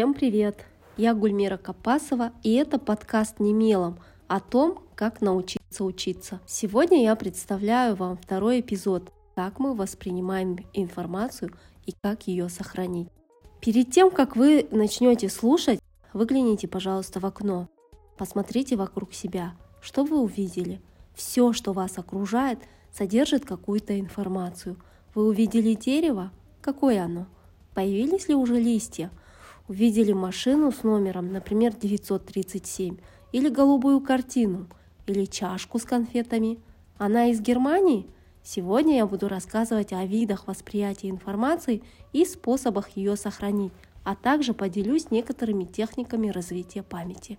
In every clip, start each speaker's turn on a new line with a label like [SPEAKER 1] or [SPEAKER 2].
[SPEAKER 1] Всем привет! Я Гульмира Капасова, и это подкаст «Немелом» о том, как научиться учиться. Сегодня я представляю вам второй эпизод «Как мы воспринимаем информацию и как ее сохранить». Перед тем, как вы начнете слушать, выгляните, пожалуйста, в окно. Посмотрите вокруг себя. Что вы увидели? Все, что вас окружает, содержит какую-то информацию. Вы увидели дерево? Какое оно? Появились ли уже листья? Увидели машину с номером, например, 937, или голубую картину, или чашку с конфетами. Она из Германии? Сегодня я буду рассказывать о видах восприятия информации и способах ее сохранить, а также поделюсь некоторыми техниками развития памяти.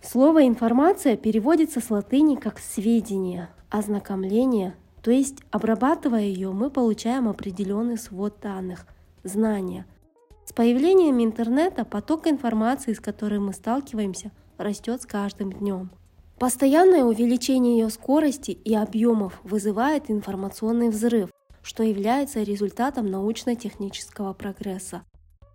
[SPEAKER 1] Слово «информация» переводится с латыни как «сведения», «ознакомление», то есть, обрабатывая ее, мы получаем определенный свод данных, знания – с появлением интернета поток информации, с которой мы сталкиваемся, растет с каждым днем. Постоянное увеличение ее скорости и объемов вызывает информационный взрыв, что является результатом научно-технического прогресса.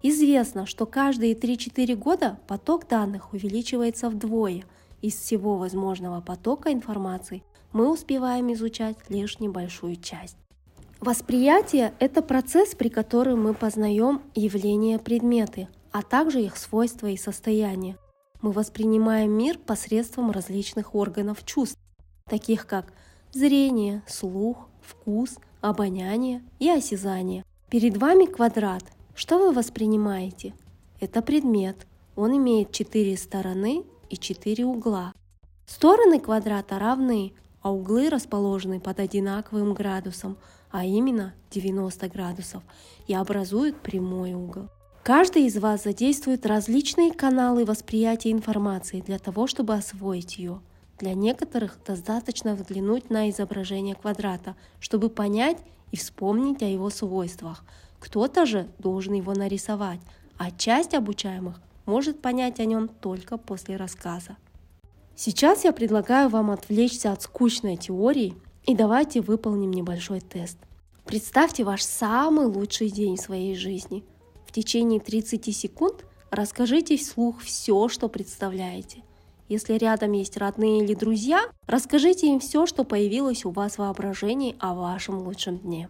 [SPEAKER 1] Известно, что каждые 3-4 года поток данных увеличивается вдвое. Из всего возможного потока информации мы успеваем изучать лишь небольшую часть. Восприятие – это процесс, при котором мы познаем явления предметы, а также их свойства и состояния. Мы воспринимаем мир посредством различных органов чувств, таких как зрение, слух, вкус, обоняние и осязание. Перед вами квадрат. Что вы воспринимаете? Это предмет. Он имеет четыре стороны и четыре угла. Стороны квадрата равны, а углы расположены под одинаковым градусом – а именно 90 градусов, и образуют прямой угол. Каждый из вас задействует различные каналы восприятия информации для того, чтобы освоить ее. Для некоторых достаточно взглянуть на изображение квадрата, чтобы понять и вспомнить о его свойствах. Кто-то же должен его нарисовать, а часть обучаемых может понять о нем только после рассказа. Сейчас я предлагаю вам отвлечься от скучной теории и давайте выполним небольшой тест. Представьте ваш самый лучший день своей жизни. В течение 30 секунд расскажите вслух все, что представляете. Если рядом есть родные или друзья, расскажите им все, что появилось у вас в воображении о вашем лучшем дне.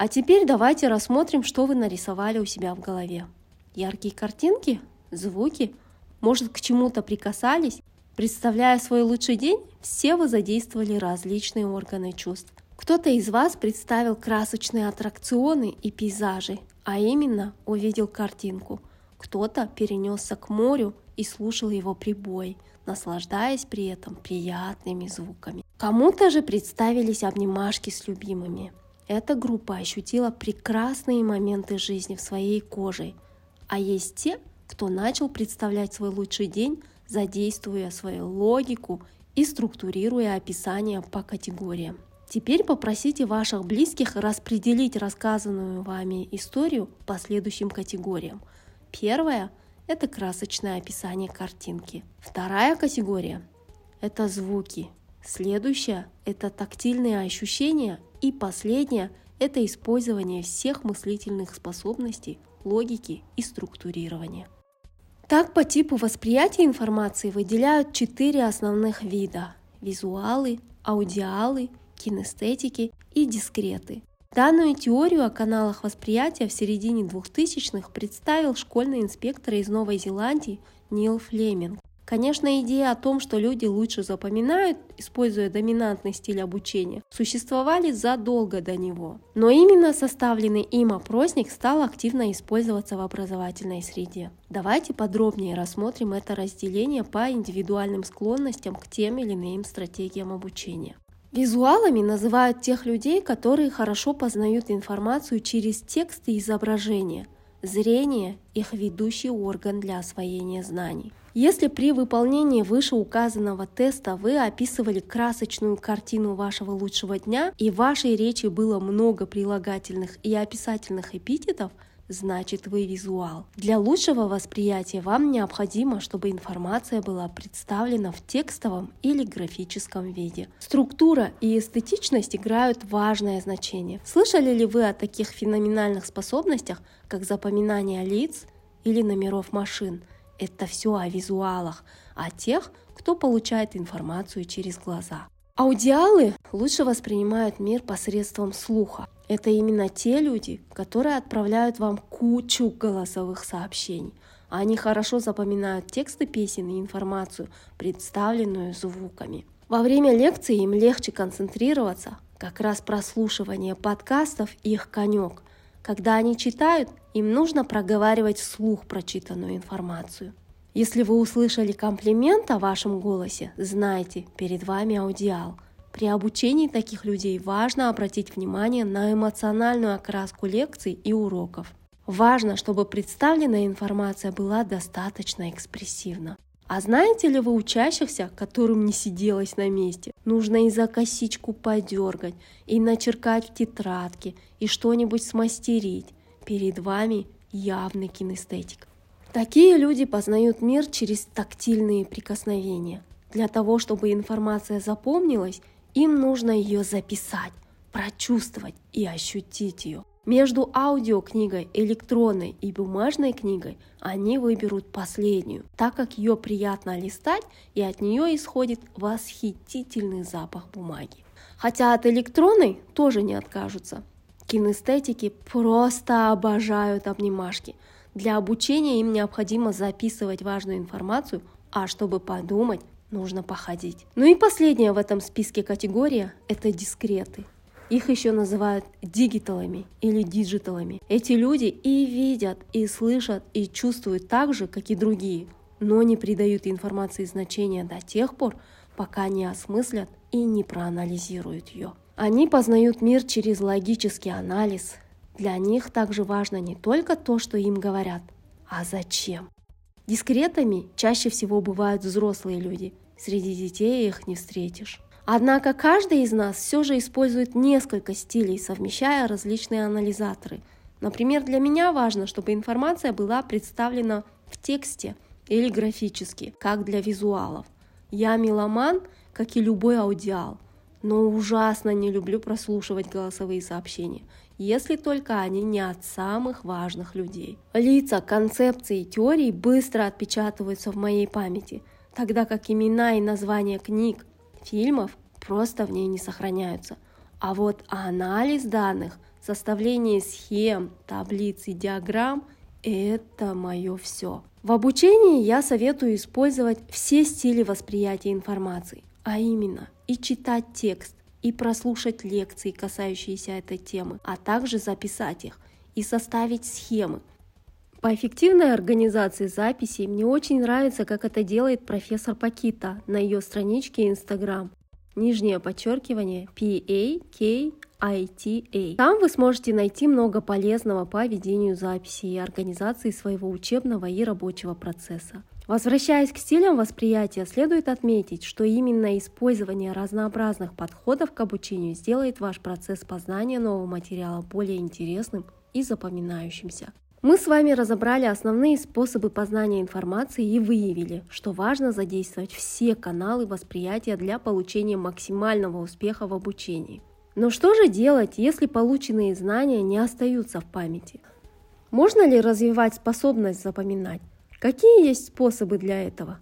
[SPEAKER 1] А теперь давайте рассмотрим, что вы нарисовали у себя в голове. Яркие картинки, звуки, может, к чему-то прикасались. Представляя свой лучший день, все вы задействовали различные органы чувств. Кто-то из вас представил красочные аттракционы и пейзажи, а именно увидел картинку. Кто-то перенесся к морю и слушал его прибой, наслаждаясь при этом приятными звуками. Кому-то же представились обнимашки с любимыми. Эта группа ощутила прекрасные моменты жизни в своей коже, а есть те, кто начал представлять свой лучший день, задействуя свою логику и структурируя описание по категориям. Теперь попросите ваших близких распределить рассказанную вами историю по следующим категориям. Первая – это красочное описание картинки. Вторая категория – это звуки. Следующая – это тактильные ощущения и последнее – это использование всех мыслительных способностей, логики и структурирования. Так по типу восприятия информации выделяют четыре основных вида – визуалы, аудиалы, кинестетики и дискреты. Данную теорию о каналах восприятия в середине 2000-х представил школьный инспектор из Новой Зеландии Нил Флеминг. Конечно, идея о том, что люди лучше запоминают, используя доминантный стиль обучения, существовали задолго до него. Но именно составленный им опросник стал активно использоваться в образовательной среде. Давайте подробнее рассмотрим это разделение по индивидуальным склонностям к тем или иным стратегиям обучения. Визуалами называют тех людей, которые хорошо познают информацию через текст и изображения. Зрение – их ведущий орган для освоения знаний. Если при выполнении вышеуказанного теста вы описывали красочную картину вашего лучшего дня и в вашей речи было много прилагательных и описательных эпитетов, значит вы визуал. Для лучшего восприятия вам необходимо, чтобы информация была представлена в текстовом или графическом виде. Структура и эстетичность играют важное значение. Слышали ли вы о таких феноменальных способностях, как запоминание лиц или номеров машин? Это все о визуалах, о тех, кто получает информацию через глаза. Аудиалы лучше воспринимают мир посредством слуха. Это именно те люди, которые отправляют вам кучу голосовых сообщений. Они хорошо запоминают тексты песен и информацию, представленную звуками. Во время лекции им легче концентрироваться, как раз прослушивание подкастов их конек. Когда они читают, им нужно проговаривать вслух прочитанную информацию. Если вы услышали комплимент о вашем голосе, знайте, перед вами аудиал. При обучении таких людей важно обратить внимание на эмоциональную окраску лекций и уроков. Важно, чтобы представленная информация была достаточно экспрессивна. А знаете ли вы учащихся, которым не сиделось на месте? Нужно и за косичку подергать, и начеркать в тетрадке, и что-нибудь смастерить. Перед вами явный кинестетик. Такие люди познают мир через тактильные прикосновения. Для того, чтобы информация запомнилась, им нужно ее записать, прочувствовать и ощутить ее. Между аудиокнигой, электронной и бумажной книгой они выберут последнюю, так как ее приятно листать и от нее исходит восхитительный запах бумаги. Хотя от электронной тоже не откажутся. Кинестетики просто обожают обнимашки – для обучения им необходимо записывать важную информацию, а чтобы подумать, нужно походить. Ну и последняя в этом списке категория – это дискреты. Их еще называют дигиталами или диджиталами. Эти люди и видят, и слышат, и чувствуют так же, как и другие, но не придают информации значения до тех пор, пока не осмыслят и не проанализируют ее. Они познают мир через логический анализ, для них также важно не только то, что им говорят, а зачем. Дискретами чаще всего бывают взрослые люди, среди детей их не встретишь. Однако каждый из нас все же использует несколько стилей, совмещая различные анализаторы. Например, для меня важно, чтобы информация была представлена в тексте или графически, как для визуалов. Я меломан, как и любой аудиал, но ужасно не люблю прослушивать голосовые сообщения если только они не от самых важных людей. Лица, концепции, теории быстро отпечатываются в моей памяти, тогда как имена и названия книг, фильмов просто в ней не сохраняются. А вот анализ данных, составление схем, таблиц и диаграмм – это мое все. В обучении я советую использовать все стили восприятия информации, а именно и читать текст, и прослушать лекции, касающиеся этой темы, а также записать их и составить схемы. По эффективной организации записей мне очень нравится, как это делает профессор Пакита на ее страничке Instagram. Нижнее подчеркивание P-A-K-I-T-A. Там вы сможете найти много полезного по ведению записи и организации своего учебного и рабочего процесса. Возвращаясь к стилям восприятия, следует отметить, что именно использование разнообразных подходов к обучению сделает ваш процесс познания нового материала более интересным и запоминающимся. Мы с вами разобрали основные способы познания информации и выявили, что важно задействовать все каналы восприятия для получения максимального успеха в обучении. Но что же делать, если полученные знания не остаются в памяти? Можно ли развивать способность запоминать? Какие есть способы для этого?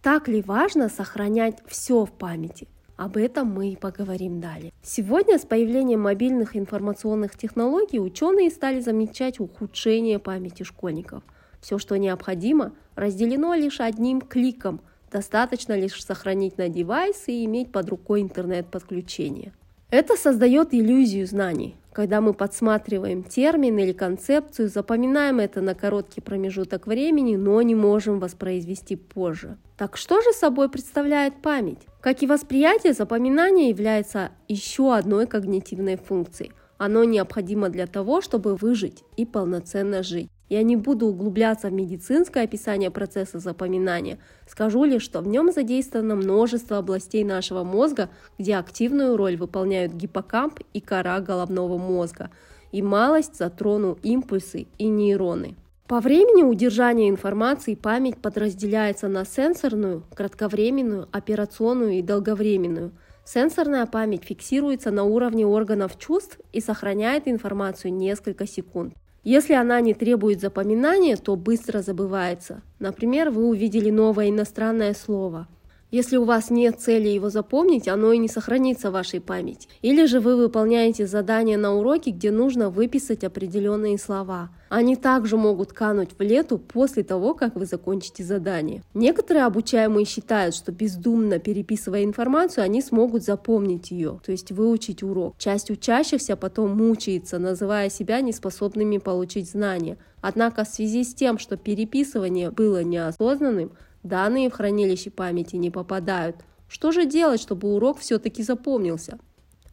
[SPEAKER 1] Так ли важно сохранять все в памяти? Об этом мы и поговорим далее. Сегодня с появлением мобильных информационных технологий ученые стали замечать ухудшение памяти школьников. Все, что необходимо, разделено лишь одним кликом. Достаточно лишь сохранить на девайсе и иметь под рукой интернет-подключение. Это создает иллюзию знаний. Когда мы подсматриваем термин или концепцию, запоминаем это на короткий промежуток времени, но не можем воспроизвести позже. Так что же собой представляет память? Как и восприятие, запоминание является еще одной когнитивной функцией. Оно необходимо для того, чтобы выжить и полноценно жить. Я не буду углубляться в медицинское описание процесса запоминания, скажу лишь, что в нем задействовано множество областей нашего мозга, где активную роль выполняют гиппокамп и кора головного мозга, и малость затрону импульсы и нейроны. По времени удержания информации память подразделяется на сенсорную, кратковременную, операционную и долговременную. Сенсорная память фиксируется на уровне органов чувств и сохраняет информацию несколько секунд. Если она не требует запоминания, то быстро забывается. Например, вы увидели новое иностранное слово – если у вас нет цели его запомнить, оно и не сохранится в вашей памяти. Или же вы выполняете задание на уроке, где нужно выписать определенные слова. Они также могут кануть в лету после того, как вы закончите задание. Некоторые обучаемые считают, что бездумно переписывая информацию, они смогут запомнить ее, то есть выучить урок. Часть учащихся потом мучается, называя себя неспособными получить знания. Однако в связи с тем, что переписывание было неосознанным, Данные в хранилище памяти не попадают. Что же делать, чтобы урок все-таки запомнился?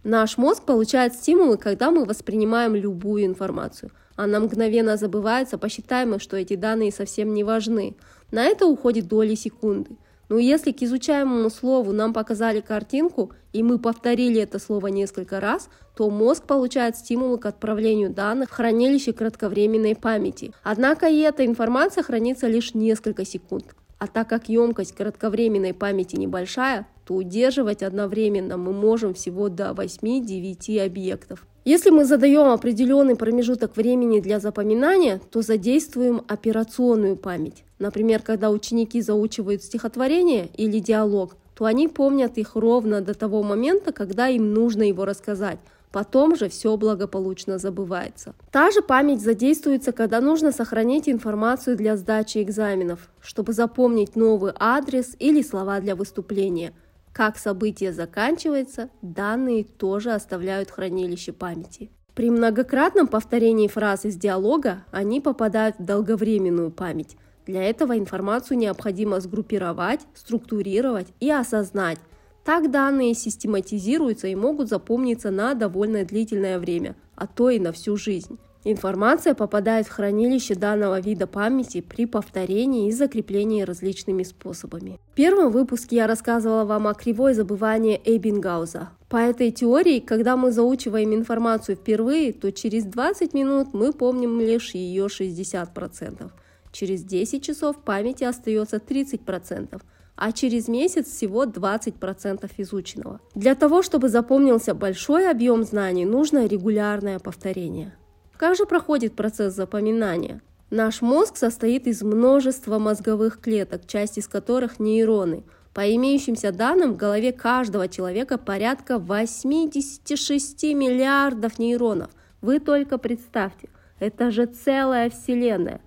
[SPEAKER 1] Наш мозг получает стимулы, когда мы воспринимаем любую информацию. Она мгновенно забывается, посчитаем что эти данные совсем не важны. На это уходит доли секунды. Но если к изучаемому слову нам показали картинку, и мы повторили это слово несколько раз, то мозг получает стимулы к отправлению данных в хранилище кратковременной памяти. Однако и эта информация хранится лишь несколько секунд. А так как емкость кратковременной памяти небольшая, то удерживать одновременно мы можем всего до 8-9 объектов. Если мы задаем определенный промежуток времени для запоминания, то задействуем операционную память. Например, когда ученики заучивают стихотворение или диалог, то они помнят их ровно до того момента, когда им нужно его рассказать, Потом же все благополучно забывается. Та же память задействуется, когда нужно сохранить информацию для сдачи экзаменов, чтобы запомнить новый адрес или слова для выступления. Как событие заканчивается, данные тоже оставляют хранилище памяти. При многократном повторении фраз из диалога они попадают в долговременную память. Для этого информацию необходимо сгруппировать, структурировать и осознать, так данные систематизируются и могут запомниться на довольно длительное время, а то и на всю жизнь. Информация попадает в хранилище данного вида памяти при повторении и закреплении различными способами. В первом выпуске я рассказывала вам о кривой забывания Эйбингауза. По этой теории, когда мы заучиваем информацию впервые, то через 20 минут мы помним лишь ее 60%. Через 10 часов в памяти остается 30%, а через месяц всего 20% изученного. Для того, чтобы запомнился большой объем знаний, нужно регулярное повторение. Как же проходит процесс запоминания? Наш мозг состоит из множества мозговых клеток, часть из которых нейроны. По имеющимся данным, в голове каждого человека порядка 86 миллиардов нейронов. Вы только представьте, это же целая вселенная.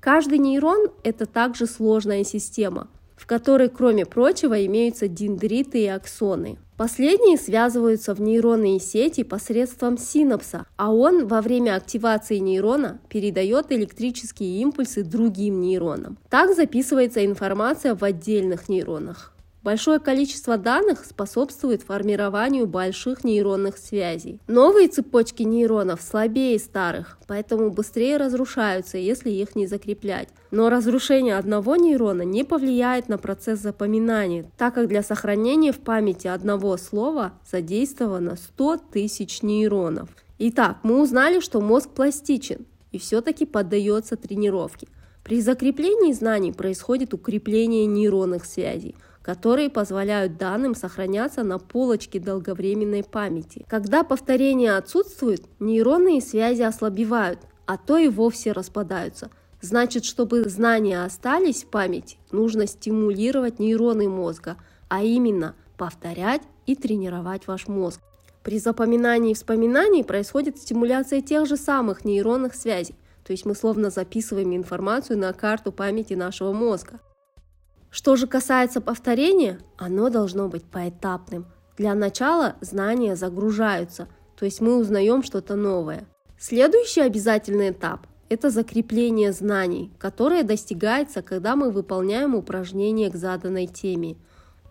[SPEAKER 1] Каждый нейрон – это также сложная система – в которой, кроме прочего, имеются дендриты и аксоны. Последние связываются в нейронные сети посредством синапса, а он во время активации нейрона передает электрические импульсы другим нейронам. Так записывается информация в отдельных нейронах. Большое количество данных способствует формированию больших нейронных связей. Новые цепочки нейронов слабее старых, поэтому быстрее разрушаются, если их не закреплять. Но разрушение одного нейрона не повлияет на процесс запоминания, так как для сохранения в памяти одного слова задействовано 100 тысяч нейронов. Итак, мы узнали, что мозг пластичен и все-таки поддается тренировке. При закреплении знаний происходит укрепление нейронных связей – которые позволяют данным сохраняться на полочке долговременной памяти. Когда повторение отсутствует, нейронные связи ослабевают, а то и вовсе распадаются. Значит, чтобы знания остались в памяти, нужно стимулировать нейроны мозга, а именно повторять и тренировать ваш мозг. При запоминании и вспоминании происходит стимуляция тех же самых нейронных связей, то есть мы словно записываем информацию на карту памяти нашего мозга. Что же касается повторения, оно должно быть поэтапным. Для начала знания загружаются, то есть мы узнаем что-то новое. Следующий обязательный этап – это закрепление знаний, которое достигается, когда мы выполняем упражнения к заданной теме.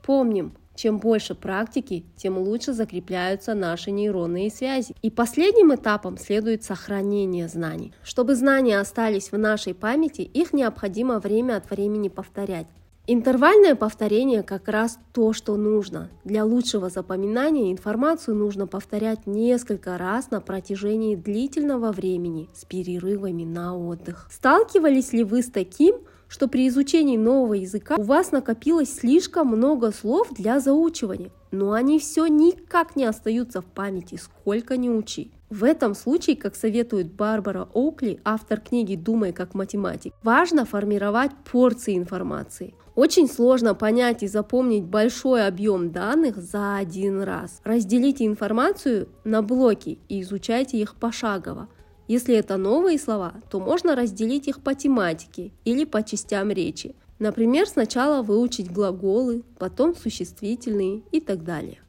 [SPEAKER 1] Помним, Чем больше практики, тем лучше закрепляются наши нейронные связи. И последним этапом следует сохранение знаний. Чтобы знания остались в нашей памяти, их необходимо время от времени повторять. Интервальное повторение как раз то, что нужно. Для лучшего запоминания информацию нужно повторять несколько раз на протяжении длительного времени с перерывами на отдых. Сталкивались ли вы с таким, что при изучении нового языка у вас накопилось слишком много слов для заучивания, но они все никак не остаются в памяти, сколько ни учи. В этом случае, как советует Барбара Оукли, автор книги «Думай как математик», важно формировать порции информации. Очень сложно понять и запомнить большой объем данных за один раз. Разделите информацию на блоки и изучайте их пошагово. Если это новые слова, то можно разделить их по тематике или по частям речи. Например, сначала выучить глаголы, потом существительные и так далее.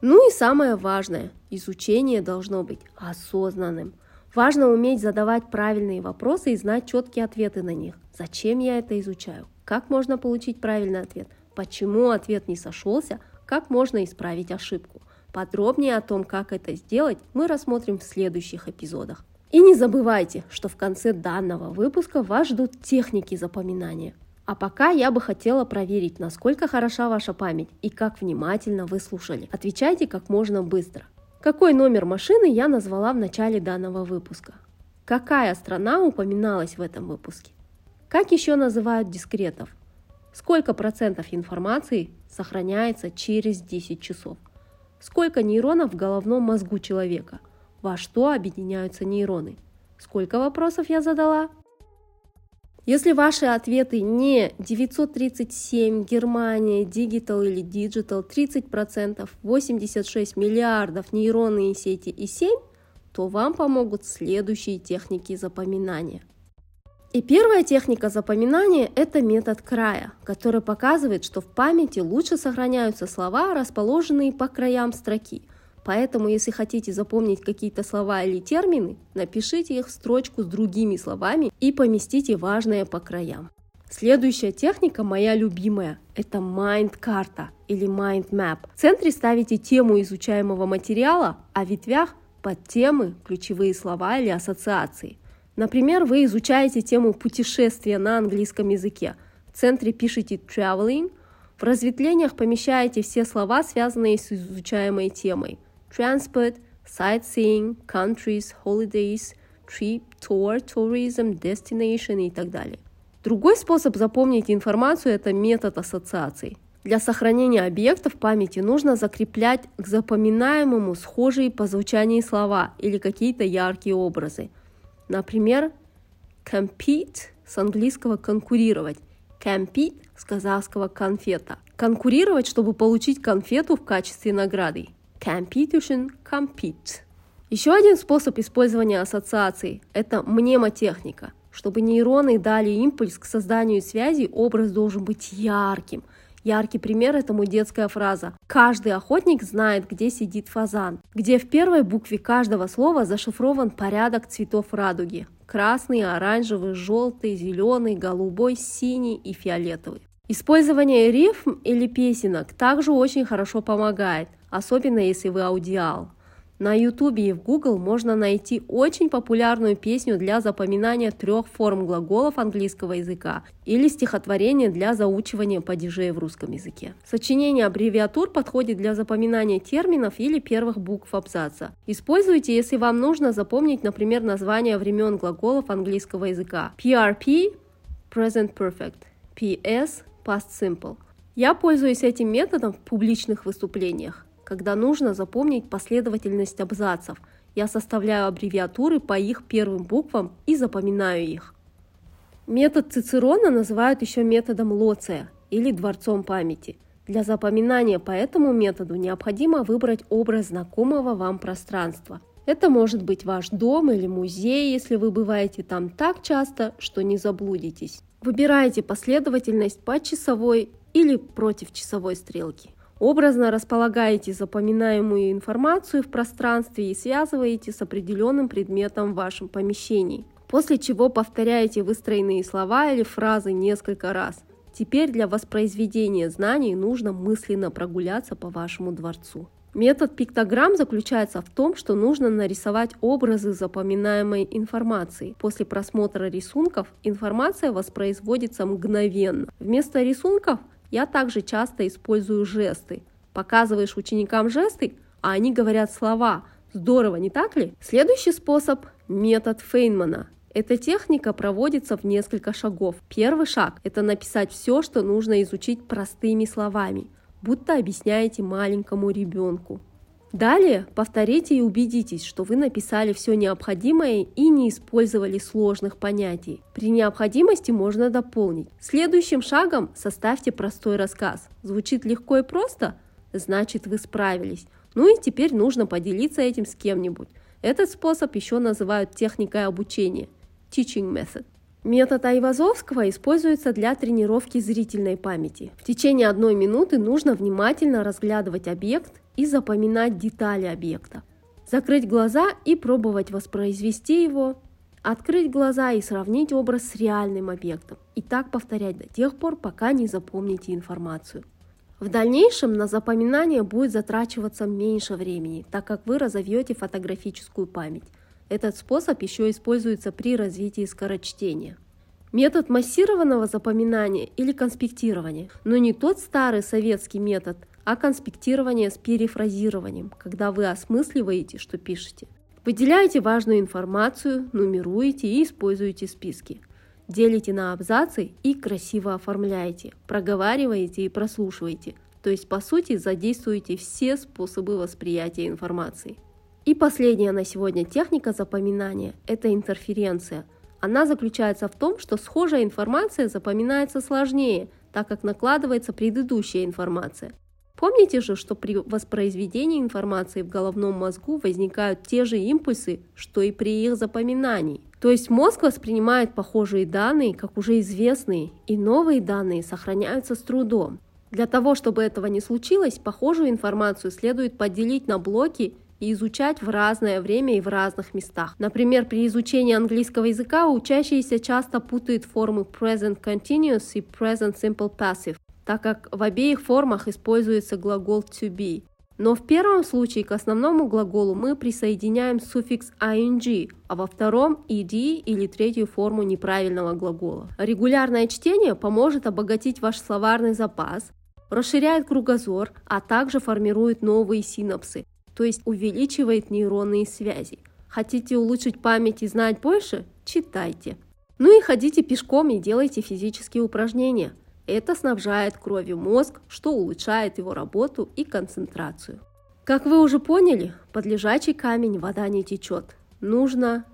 [SPEAKER 1] Ну и самое важное, изучение должно быть осознанным. Важно уметь задавать правильные вопросы и знать четкие ответы на них. Зачем я это изучаю? Как можно получить правильный ответ? Почему ответ не сошелся? Как можно исправить ошибку? Подробнее о том, как это сделать, мы рассмотрим в следующих эпизодах. И не забывайте, что в конце данного выпуска вас ждут техники запоминания. А пока я бы хотела проверить, насколько хороша ваша память и как внимательно вы слушали. Отвечайте как можно быстро. Какой номер машины я назвала в начале данного выпуска? Какая страна упоминалась в этом выпуске? Как еще называют дискретов? Сколько процентов информации сохраняется через 10 часов? Сколько нейронов в головном мозгу человека? Во что объединяются нейроны? Сколько вопросов я задала? Если ваши ответы не 937, Германия, Digital или Digital 30%, 86 миллиардов нейронные сети и 7, то вам помогут следующие техники запоминания. И первая техника запоминания – это метод края, который показывает, что в памяти лучше сохраняются слова, расположенные по краям строки – Поэтому, если хотите запомнить какие-то слова или термины, напишите их в строчку с другими словами и поместите важное по краям. Следующая техника, моя любимая, это mind-карта или mind map. В центре ставите тему изучаемого материала, а в ветвях под темы ключевые слова или ассоциации. Например, вы изучаете тему путешествия на английском языке. В центре пишите traveling, в разветвлениях помещаете все слова, связанные с изучаемой темой – transport, sightseeing, countries, holidays, trip, tour, tourism, destination и так далее. Другой способ запомнить информацию – это метод ассоциаций. Для сохранения объектов в памяти нужно закреплять к запоминаемому схожие по звучанию слова или какие-то яркие образы. Например, compete с английского конкурировать, compete с казахского конфета. Конкурировать, чтобы получить конфету в качестве награды. Competition compete. Еще один способ использования ассоциаций – это мнемотехника. Чтобы нейроны дали импульс к созданию связи, образ должен быть ярким. Яркий пример этому детская фраза «Каждый охотник знает, где сидит фазан», где в первой букве каждого слова зашифрован порядок цветов радуги – красный, оранжевый, желтый, зеленый, голубой, синий и фиолетовый. Использование рифм или песенок также очень хорошо помогает, особенно если вы аудиал. На YouTube и в Google можно найти очень популярную песню для запоминания трех форм глаголов английского языка или стихотворение для заучивания падежей в русском языке. Сочинение аббревиатур подходит для запоминания терминов или первых букв абзаца. Используйте, если вам нужно запомнить, например, название времен глаголов английского языка. PRP – Present Perfect, PS Past Simple. Я пользуюсь этим методом в публичных выступлениях, когда нужно запомнить последовательность абзацев. Я составляю аббревиатуры по их первым буквам и запоминаю их. Метод Цицерона называют еще методом Лоция или дворцом памяти. Для запоминания по этому методу необходимо выбрать образ знакомого вам пространства. Это может быть ваш дом или музей, если вы бываете там так часто, что не заблудитесь. Выбирайте последовательность по часовой или против часовой стрелки. Образно располагаете запоминаемую информацию в пространстве и связываете с определенным предметом в вашем помещении. После чего повторяете выстроенные слова или фразы несколько раз. Теперь для воспроизведения знаний нужно мысленно прогуляться по вашему дворцу. Метод пиктограмм заключается в том, что нужно нарисовать образы запоминаемой информации. После просмотра рисунков информация воспроизводится мгновенно. Вместо рисунков я также часто использую жесты. Показываешь ученикам жесты, а они говорят слова. Здорово, не так ли? Следующий способ – метод Фейнмана. Эта техника проводится в несколько шагов. Первый шаг – это написать все, что нужно изучить простыми словами, будто объясняете маленькому ребенку. Далее повторите и убедитесь, что вы написали все необходимое и не использовали сложных понятий. При необходимости можно дополнить. Следующим шагом составьте простой рассказ. Звучит легко и просто? Значит, вы справились. Ну и теперь нужно поделиться этим с кем-нибудь. Этот способ еще называют техникой обучения – teaching method. Метод Айвазовского используется для тренировки зрительной памяти. В течение одной минуты нужно внимательно разглядывать объект и запоминать детали объекта. Закрыть глаза и пробовать воспроизвести его, открыть глаза и сравнить образ с реальным объектом. И так повторять до тех пор, пока не запомните информацию. В дальнейшем на запоминание будет затрачиваться меньше времени, так как вы разовьете фотографическую память. Этот способ еще используется при развитии скорочтения. Метод массированного запоминания или конспектирования, но не тот старый советский метод, а конспектирование с перефразированием, когда вы осмысливаете, что пишете. Выделяете важную информацию, нумеруете и используете списки. Делите на абзацы и красиво оформляете, проговариваете и прослушиваете. То есть, по сути, задействуете все способы восприятия информации. И последняя на сегодня техника запоминания – это интерференция. Она заключается в том, что схожая информация запоминается сложнее, так как накладывается предыдущая информация – Помните же, что при воспроизведении информации в головном мозгу возникают те же импульсы, что и при их запоминании. То есть мозг воспринимает похожие данные как уже известные, и новые данные сохраняются с трудом. Для того, чтобы этого не случилось, похожую информацию следует поделить на блоки и изучать в разное время и в разных местах. Например, при изучении английского языка учащиеся часто путают формы present continuous и present simple passive так как в обеих формах используется глагол to be. Но в первом случае к основному глаголу мы присоединяем суффикс ing, а во втором ed или третью форму неправильного глагола. Регулярное чтение поможет обогатить ваш словарный запас, расширяет кругозор, а также формирует новые синапсы, то есть увеличивает нейронные связи. Хотите улучшить память и знать больше? Читайте. Ну и ходите пешком и делайте физические упражнения – это снабжает кровью мозг, что улучшает его работу и концентрацию. Как вы уже поняли, под лежачий камень вода не течет. Нужно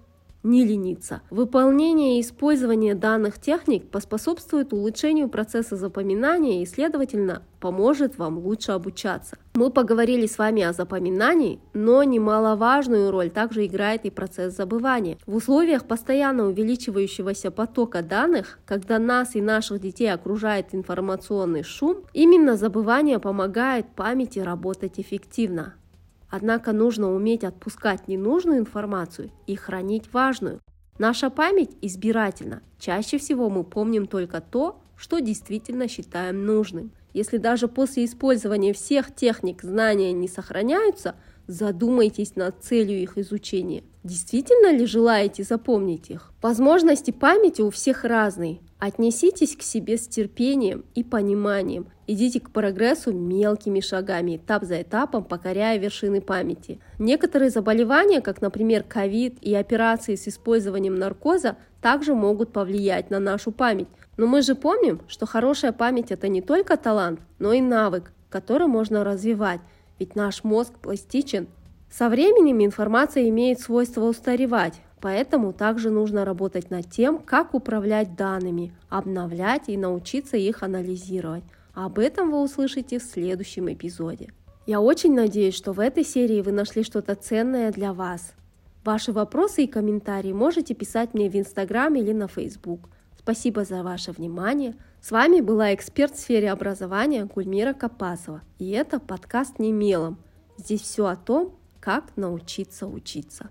[SPEAKER 1] не лениться. Выполнение и использование данных техник поспособствует улучшению процесса запоминания и, следовательно, поможет вам лучше обучаться. Мы поговорили с вами о запоминании, но немаловажную роль также играет и процесс забывания. В условиях постоянно увеличивающегося потока данных, когда нас и наших детей окружает информационный шум, именно забывание помогает памяти работать эффективно. Однако нужно уметь отпускать ненужную информацию и хранить важную. Наша память избирательна. Чаще всего мы помним только то, что действительно считаем нужным. Если даже после использования всех техник знания не сохраняются, задумайтесь над целью их изучения. Действительно ли желаете запомнить их? Возможности памяти у всех разные. Отнеситесь к себе с терпением и пониманием. Идите к прогрессу мелкими шагами, этап за этапом, покоряя вершины памяти. Некоторые заболевания, как, например, ковид и операции с использованием наркоза, также могут повлиять на нашу память. Но мы же помним, что хорошая память – это не только талант, но и навык, который можно развивать, ведь наш мозг пластичен. Со временем информация имеет свойство устаревать, Поэтому также нужно работать над тем, как управлять данными, обновлять и научиться их анализировать. Об этом вы услышите в следующем эпизоде. Я очень надеюсь, что в этой серии вы нашли что-то ценное для вас. Ваши вопросы и комментарии можете писать мне в Инстаграм или на Фейсбук. Спасибо за ваше внимание. С вами была эксперт в сфере образования Гульмира Капасова. И это подкаст «Не мелом». Здесь все о том, как научиться учиться.